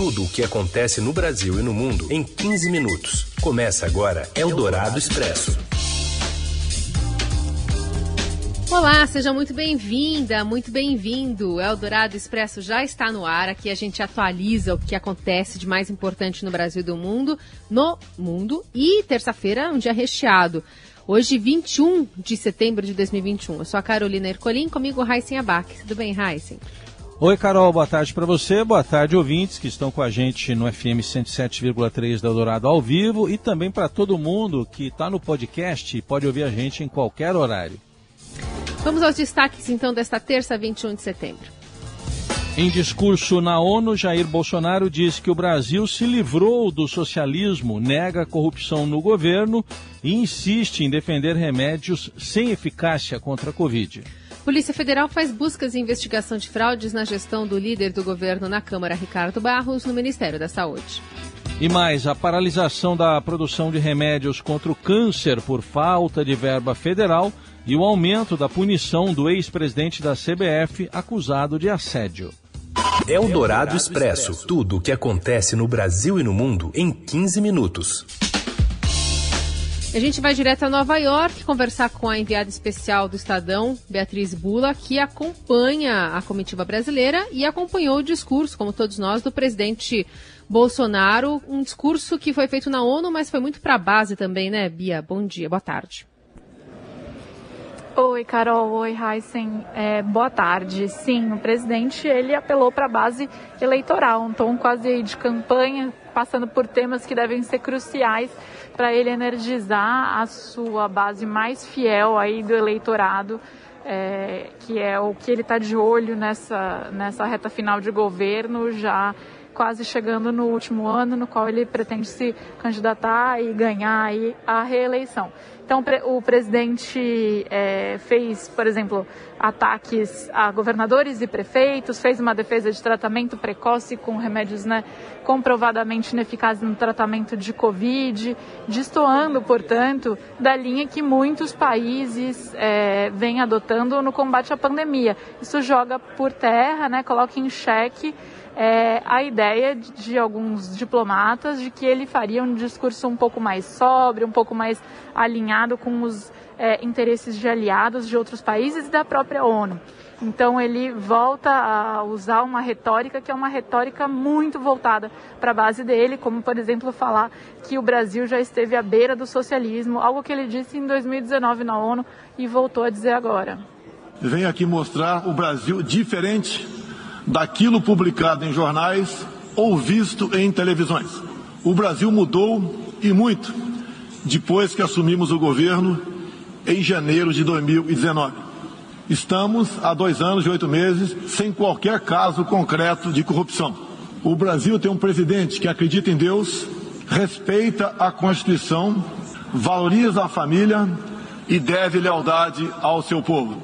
Tudo o que acontece no Brasil e no mundo em 15 minutos. Começa agora Eldorado Expresso. Olá, seja muito bem-vinda, muito bem-vindo. Eldorado Expresso já está no ar. Aqui a gente atualiza o que acontece de mais importante no Brasil e do mundo, no mundo. E terça-feira, um dia recheado. Hoje, 21 de setembro de 2021. Eu sou a Carolina Ercolim, comigo Raíssen Abac. Tudo bem, Raíssen? Oi, Carol, boa tarde para você, boa tarde, ouvintes que estão com a gente no FM 107,3 da Eldorado ao vivo e também para todo mundo que está no podcast e pode ouvir a gente em qualquer horário. Vamos aos destaques então desta terça, 21 de setembro. Em discurso na ONU, Jair Bolsonaro diz que o Brasil se livrou do socialismo, nega a corrupção no governo e insiste em defender remédios sem eficácia contra a Covid. Polícia Federal faz buscas e investigação de fraudes na gestão do líder do governo na Câmara, Ricardo Barros, no Ministério da Saúde. E mais, a paralisação da produção de remédios contra o câncer por falta de verba federal e o aumento da punição do ex-presidente da CBF acusado de assédio. É o Dourado Expresso. Tudo o que acontece no Brasil e no mundo em 15 minutos. A gente vai direto a Nova York conversar com a enviada especial do Estadão, Beatriz Bula, que acompanha a comitiva brasileira e acompanhou o discurso, como todos nós, do presidente Bolsonaro. Um discurso que foi feito na ONU, mas foi muito para a base também, né, Bia? Bom dia, boa tarde. Oi, Carol. Oi, Heisen. É, boa tarde. Sim, o presidente ele apelou para a base eleitoral, um tom quase de campanha, passando por temas que devem ser cruciais para ele energizar a sua base mais fiel aí do eleitorado, é, que é o que ele está de olho nessa, nessa reta final de governo, já quase chegando no último ano, no qual ele pretende se candidatar e ganhar aí a reeleição. Então, o presidente é, fez, por exemplo, ataques a governadores e prefeitos, fez uma defesa de tratamento precoce com remédios né, comprovadamente ineficazes no tratamento de Covid, destoando, portanto, da linha que muitos países é, vêm adotando no combate à pandemia. Isso joga por terra, né, coloca em xeque é, a ideia de, de, alguns diplomatas de que ele faria um discurso um pouco mais sóbrio, um pouco mais alinhado com os é, interesses de aliados de outros países e da própria ONU. Então ele volta a usar uma retórica que é uma retórica muito voltada para a base dele, como por exemplo falar que o Brasil já esteve à beira do socialismo, algo que ele disse em 2019 na ONU e voltou a dizer agora. Venho aqui mostrar o Brasil diferente daquilo publicado em jornais ou visto em televisões. O Brasil mudou e muito depois que assumimos o governo em janeiro de 2019. Estamos há dois anos e oito meses sem qualquer caso concreto de corrupção. O Brasil tem um presidente que acredita em Deus, respeita a Constituição, valoriza a família e deve lealdade ao seu povo.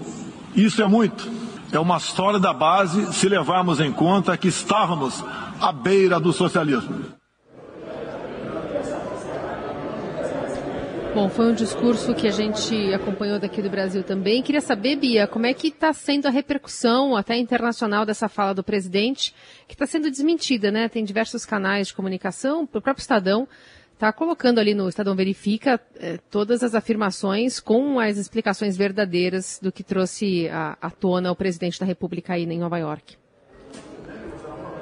Isso é muito é uma história da base se levarmos em conta que estávamos à beira do socialismo. Bom, foi um discurso que a gente acompanhou daqui do Brasil também. Queria saber, Bia, como é que está sendo a repercussão até internacional dessa fala do presidente, que está sendo desmentida, né? Tem diversos canais de comunicação, o próprio Estadão está colocando ali no Estadão Verifica eh, todas as afirmações com as explicações verdadeiras do que trouxe à tona o presidente da República aí em Nova York.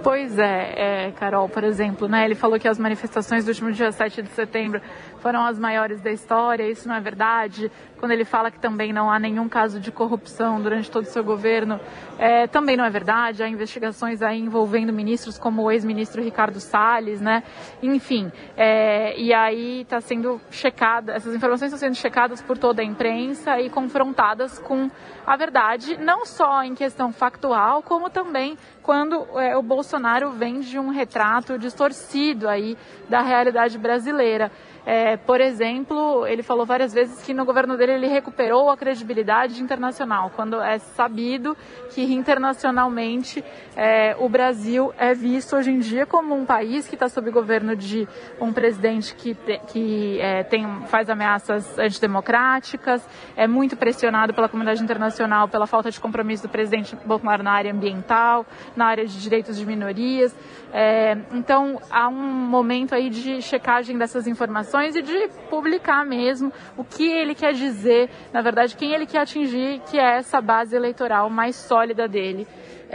Pois é, é, Carol, por exemplo, né, ele falou que as manifestações do último dia 7 de setembro foram as maiores da história, isso não é verdade. Quando ele fala que também não há nenhum caso de corrupção durante todo o seu governo, é, também não é verdade. Há investigações aí envolvendo ministros como o ex-ministro Ricardo Salles, né? Enfim, é, e aí está sendo checada, essas informações estão sendo checadas por toda a imprensa e confrontadas com a verdade, não só em questão factual, como também quando é, o Bolsonaro vende um retrato distorcido aí da realidade brasileira. É, por exemplo, ele falou várias vezes que no governo dele ele recuperou a credibilidade internacional, quando é sabido que internacionalmente é, o Brasil é visto hoje em dia como um país que está sob governo de um presidente que, que é, tem, faz ameaças antidemocráticas, é muito pressionado pela comunidade internacional pela falta de compromisso do presidente Bolsonaro na área ambiental, na área de direitos de minorias. É, então, há um momento aí de checagem dessas informações e de publicar mesmo o que ele quer dizer, na verdade, quem ele quer atingir, que é essa base eleitoral mais sólida dele.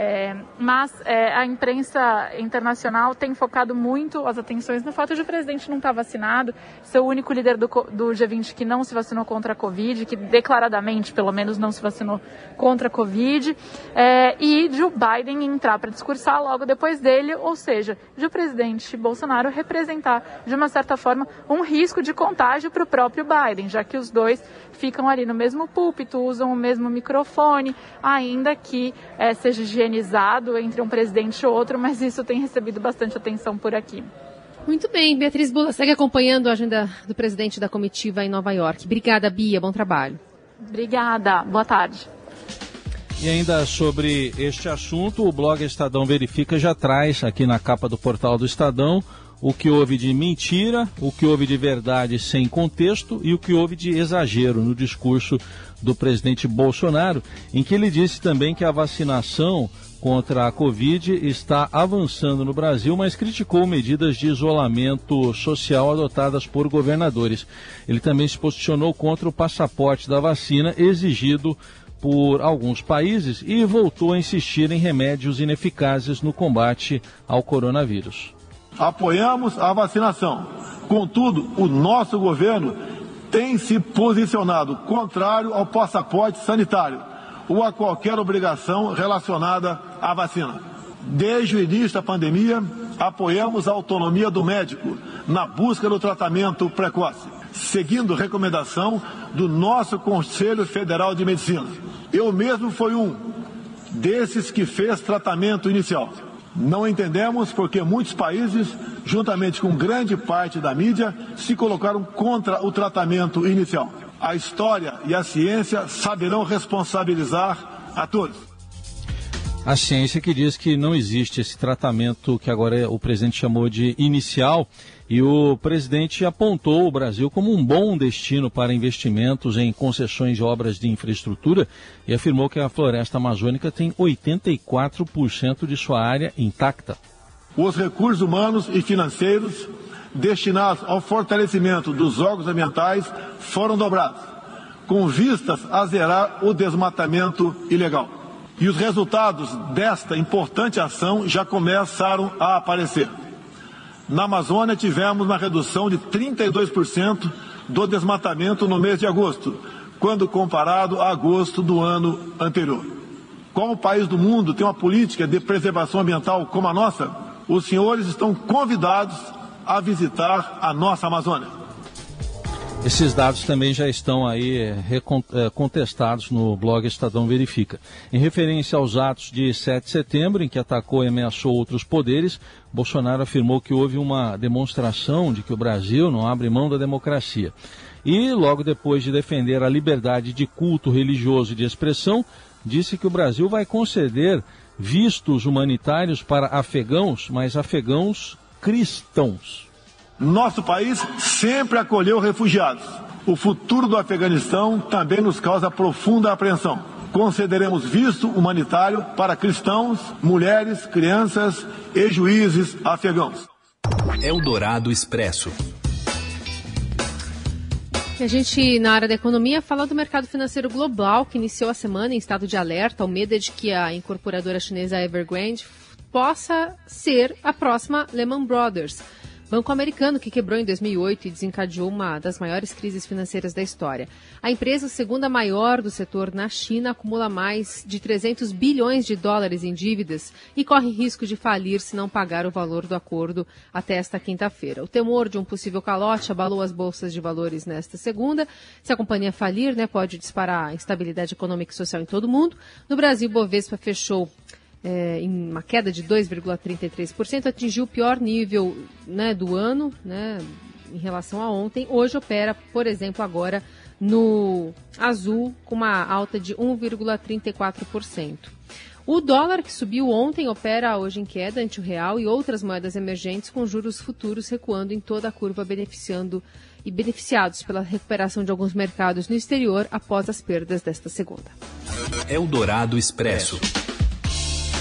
É, mas é, a imprensa internacional tem focado muito as atenções no fato de o presidente não estar vacinado, ser o único líder do, do G20 que não se vacinou contra a Covid, que declaradamente, pelo menos, não se vacinou contra a Covid, é, e de o Biden entrar para discursar logo depois dele, ou seja, de o presidente Bolsonaro representar, de uma certa forma, um risco de contágio para o próprio Biden, já que os dois ficam ali no mesmo púlpito, usam o mesmo microfone, ainda que é, seja higienizado entre um presidente e outro, mas isso tem recebido bastante atenção por aqui. Muito bem, Beatriz Bula segue acompanhando a agenda do presidente da comitiva em Nova York. Obrigada, Bia, bom trabalho. Obrigada, boa tarde. E ainda sobre este assunto, o blog Estadão Verifica já traz aqui na capa do portal do Estadão o que houve de mentira, o que houve de verdade sem contexto e o que houve de exagero no discurso do presidente Bolsonaro, em que ele disse também que a vacinação contra a Covid está avançando no Brasil, mas criticou medidas de isolamento social adotadas por governadores. Ele também se posicionou contra o passaporte da vacina exigido por alguns países e voltou a insistir em remédios ineficazes no combate ao coronavírus apoiamos a vacinação. Contudo, o nosso governo tem se posicionado contrário ao passaporte sanitário ou a qualquer obrigação relacionada à vacina. Desde o início da pandemia, apoiamos a autonomia do médico na busca do tratamento precoce, seguindo recomendação do nosso Conselho Federal de Medicina. Eu mesmo fui um desses que fez tratamento inicial. Não entendemos porque muitos países, juntamente com grande parte da mídia, se colocaram contra o tratamento inicial. A história e a ciência saberão responsabilizar a todos. A ciência que diz que não existe esse tratamento que agora o presidente chamou de inicial e o presidente apontou o Brasil como um bom destino para investimentos em concessões de obras de infraestrutura e afirmou que a floresta amazônica tem 84% de sua área intacta. Os recursos humanos e financeiros destinados ao fortalecimento dos órgãos ambientais foram dobrados, com vistas a zerar o desmatamento ilegal. E os resultados desta importante ação já começaram a aparecer. Na Amazônia, tivemos uma redução de 32% do desmatamento no mês de agosto, quando comparado a agosto do ano anterior. Qual país do mundo tem uma política de preservação ambiental como a nossa? Os senhores estão convidados a visitar a nossa Amazônia. Esses dados também já estão aí é, é, contestados no blog Estadão Verifica. Em referência aos atos de 7 de setembro, em que atacou e ameaçou outros poderes, Bolsonaro afirmou que houve uma demonstração de que o Brasil não abre mão da democracia. E, logo depois de defender a liberdade de culto religioso e de expressão, disse que o Brasil vai conceder vistos humanitários para afegãos, mas afegãos cristãos. Nosso país sempre acolheu refugiados. O futuro do Afeganistão também nos causa profunda apreensão. Concederemos visto humanitário para cristãos, mulheres, crianças e juízes afegãos. Eldorado Expresso. a gente, na área da economia, fala do mercado financeiro global, que iniciou a semana em estado de alerta. O medo é de que a incorporadora chinesa Evergrande possa ser a próxima Lehman Brothers. Banco americano que quebrou em 2008 e desencadeou uma das maiores crises financeiras da história. A empresa, segunda maior do setor na China, acumula mais de 300 bilhões de dólares em dívidas e corre risco de falir se não pagar o valor do acordo até esta quinta-feira. O temor de um possível calote abalou as bolsas de valores nesta segunda. Se a companhia falir, né, pode disparar a instabilidade econômica e social em todo o mundo. No Brasil, Bovespa fechou é, em uma queda de 2,33%, atingiu o pior nível né, do ano, né, em relação a ontem. Hoje opera, por exemplo, agora no azul, com uma alta de 1,34%. O dólar, que subiu ontem, opera hoje em queda ante o real e outras moedas emergentes, com juros futuros recuando em toda a curva, beneficiando e beneficiados pela recuperação de alguns mercados no exterior após as perdas desta segunda. Eldorado Expresso.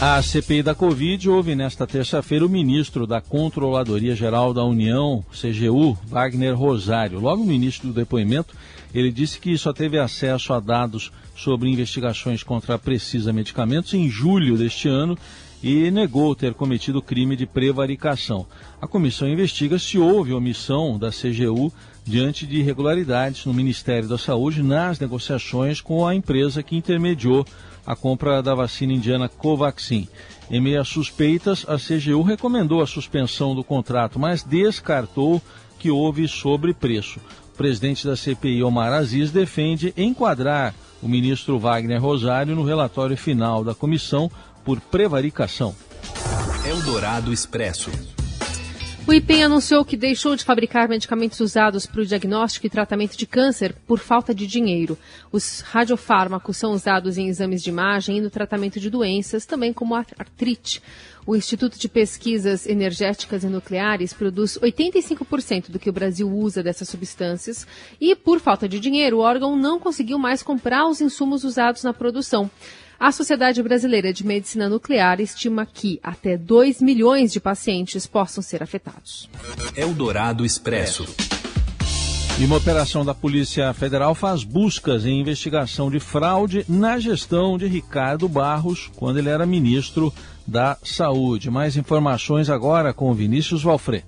A CPI da Covid houve nesta terça-feira o ministro da Controladoria Geral da União, CGU, Wagner Rosário. Logo no início do depoimento, ele disse que só teve acesso a dados sobre investigações contra a Precisa Medicamentos em julho deste ano e negou ter cometido crime de prevaricação. A comissão investiga se houve omissão da CGU diante de irregularidades no Ministério da Saúde nas negociações com a empresa que intermediou a compra da vacina indiana Covaxin. Em meio às suspeitas, a CGU recomendou a suspensão do contrato, mas descartou que houve sobrepreço. O presidente da CPI, Omar Aziz, defende enquadrar o ministro Wagner Rosário no relatório final da comissão por prevaricação. Eldorado Expresso. O IPEM anunciou que deixou de fabricar medicamentos usados para o diagnóstico e tratamento de câncer por falta de dinheiro. Os radiofármacos são usados em exames de imagem e no tratamento de doenças, também como a artrite. O Instituto de Pesquisas Energéticas e Nucleares produz 85% do que o Brasil usa dessas substâncias e, por falta de dinheiro, o órgão não conseguiu mais comprar os insumos usados na produção. A Sociedade Brasileira de Medicina Nuclear estima que até 2 milhões de pacientes possam ser afetados. Eldorado Expresso. E uma operação da Polícia Federal faz buscas em investigação de fraude na gestão de Ricardo Barros, quando ele era ministro da Saúde. Mais informações agora com Vinícius Valfré.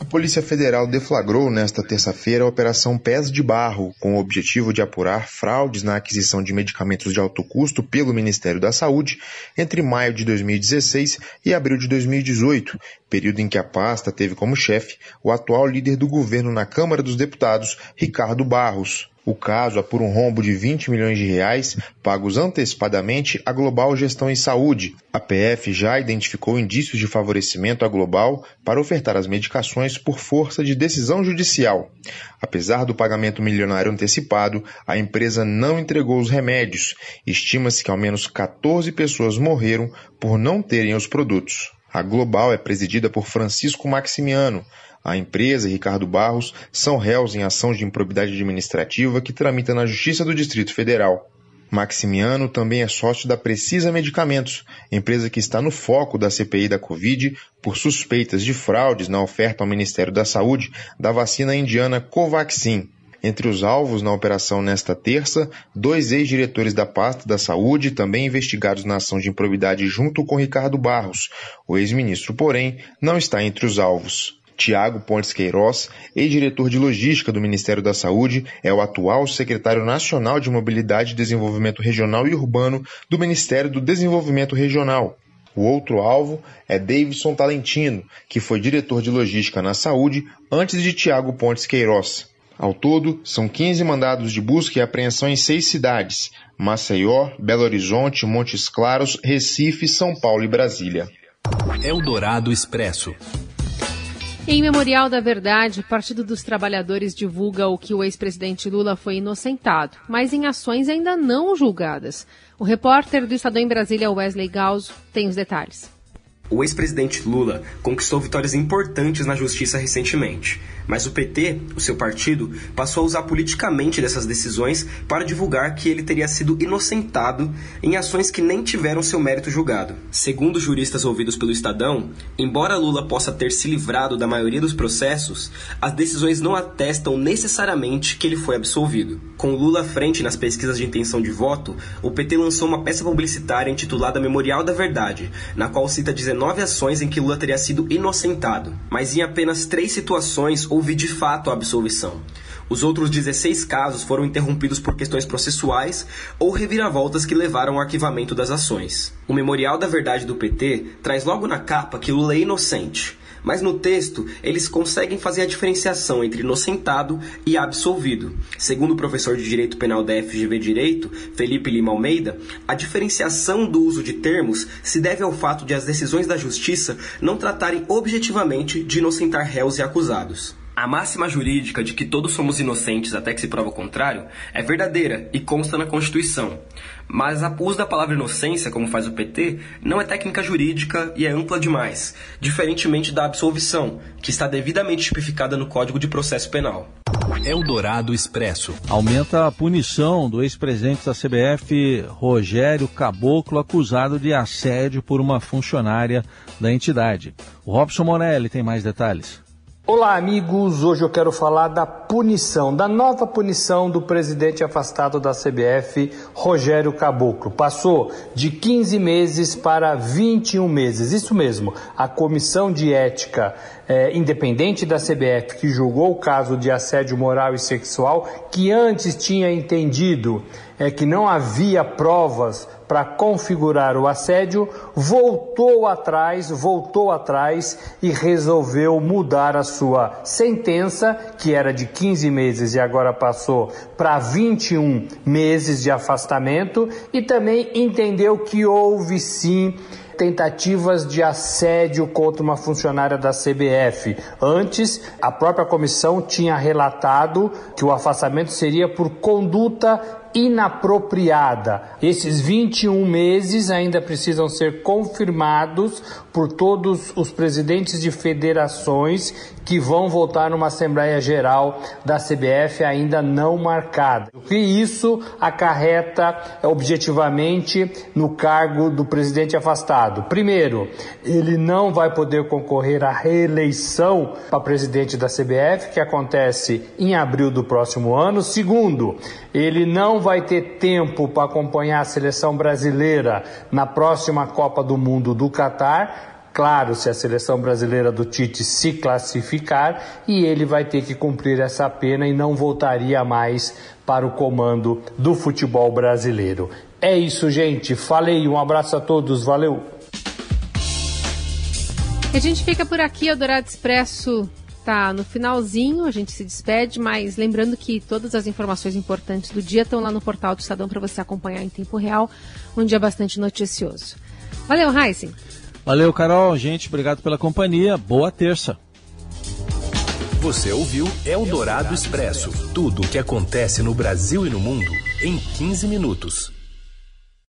A Polícia Federal deflagrou nesta terça-feira a Operação Pés de Barro, com o objetivo de apurar fraudes na aquisição de medicamentos de alto custo pelo Ministério da Saúde entre maio de 2016 e abril de 2018, período em que a pasta teve como chefe o atual líder do governo na Câmara dos Deputados, Ricardo Barros. O caso apura um rombo de 20 milhões de reais pagos antecipadamente à Global Gestão em Saúde. A PF já identificou indícios de favorecimento à Global para ofertar as medicações por força de decisão judicial. Apesar do pagamento milionário antecipado, a empresa não entregou os remédios. Estima-se que ao menos 14 pessoas morreram por não terem os produtos. A Global é presidida por Francisco Maximiano, a empresa e Ricardo Barros são réus em ação de improbidade administrativa que tramita na Justiça do Distrito Federal. Maximiano também é sócio da Precisa Medicamentos, empresa que está no foco da CPI da Covid por suspeitas de fraudes na oferta ao Ministério da Saúde da vacina indiana Covaxin. Entre os alvos na operação nesta terça, dois ex-diretores da pasta da saúde, também investigados na ação de improbidade junto com Ricardo Barros. O ex-ministro, porém, não está entre os alvos. Tiago Pontes Queiroz, ex-diretor de logística do Ministério da Saúde, é o atual secretário nacional de Mobilidade e Desenvolvimento Regional e Urbano do Ministério do Desenvolvimento Regional. O outro alvo é Davidson Talentino, que foi diretor de logística na saúde antes de Tiago Pontes Queiroz. Ao todo, são 15 mandados de busca e apreensão em seis cidades: Maceió, Belo Horizonte, Montes Claros, Recife, São Paulo e Brasília. Eldorado Expresso. Em Memorial da Verdade, o Partido dos Trabalhadores divulga o que o ex-presidente Lula foi inocentado, mas em ações ainda não julgadas. O repórter do Estadão em Brasília, Wesley Gauss, tem os detalhes. O ex-presidente Lula conquistou vitórias importantes na justiça recentemente, mas o PT, o seu partido, passou a usar politicamente dessas decisões para divulgar que ele teria sido inocentado em ações que nem tiveram seu mérito julgado. Segundo juristas ouvidos pelo Estadão, embora Lula possa ter se livrado da maioria dos processos, as decisões não atestam necessariamente que ele foi absolvido. Com Lula à frente nas pesquisas de intenção de voto, o PT lançou uma peça publicitária intitulada Memorial da Verdade, na qual cita 19 ações em que Lula teria sido inocentado, mas em apenas três situações houve de fato a absolvição. Os outros 16 casos foram interrompidos por questões processuais ou reviravoltas que levaram ao arquivamento das ações. O Memorial da Verdade do PT traz logo na capa que Lula é inocente, mas no texto eles conseguem fazer a diferenciação entre inocentado e absolvido. Segundo o professor de Direito Penal da FGV Direito, Felipe Lima Almeida, a diferenciação do uso de termos se deve ao fato de as decisões da Justiça não tratarem objetivamente de inocentar réus e acusados. A máxima jurídica de que todos somos inocentes até que se prova o contrário é verdadeira e consta na Constituição. Mas o uso da palavra inocência, como faz o PT, não é técnica jurídica e é ampla demais, diferentemente da absolvição, que está devidamente tipificada no Código de Processo Penal. Eldorado Expresso. Aumenta a punição do ex-presidente da CBF, Rogério Caboclo, acusado de assédio por uma funcionária da entidade. O Robson Morelli tem mais detalhes. Olá, amigos. Hoje eu quero falar da punição, da nova punição do presidente afastado da CBF, Rogério Caboclo. Passou de 15 meses para 21 meses. Isso mesmo. A comissão de ética é, independente da CBF, que julgou o caso de assédio moral e sexual, que antes tinha entendido é que não havia provas para configurar o assédio, voltou atrás, voltou atrás e resolveu mudar a sua sentença, que era de 15 meses e agora passou para 21 meses de afastamento, e também entendeu que houve sim tentativas de assédio contra uma funcionária da CBF. Antes, a própria comissão tinha relatado que o afastamento seria por conduta inapropriada. Esses 21 meses ainda precisam ser confirmados por todos os presidentes de federações que vão votar numa Assembleia Geral da CBF ainda não marcada. E isso acarreta objetivamente no cargo do presidente afastado. Primeiro, ele não vai poder concorrer à reeleição para presidente da CBF, que acontece em abril do próximo ano. Segundo, ele não vai ter tempo para acompanhar a seleção brasileira na próxima Copa do Mundo do Catar. Claro, se a seleção brasileira do Tite se classificar, e ele vai ter que cumprir essa pena e não voltaria mais para o comando do futebol brasileiro. É isso, gente. Falei, um abraço a todos, valeu. A gente fica por aqui, o Dourado Expresso está no finalzinho, a gente se despede, mas lembrando que todas as informações importantes do dia estão lá no portal do Estadão para você acompanhar em tempo real, um dia bastante noticioso. Valeu, Heisen. Valeu, Carol. Gente, obrigado pela companhia. Boa terça. Você ouviu Eldorado Expresso tudo o que acontece no Brasil e no mundo em 15 minutos.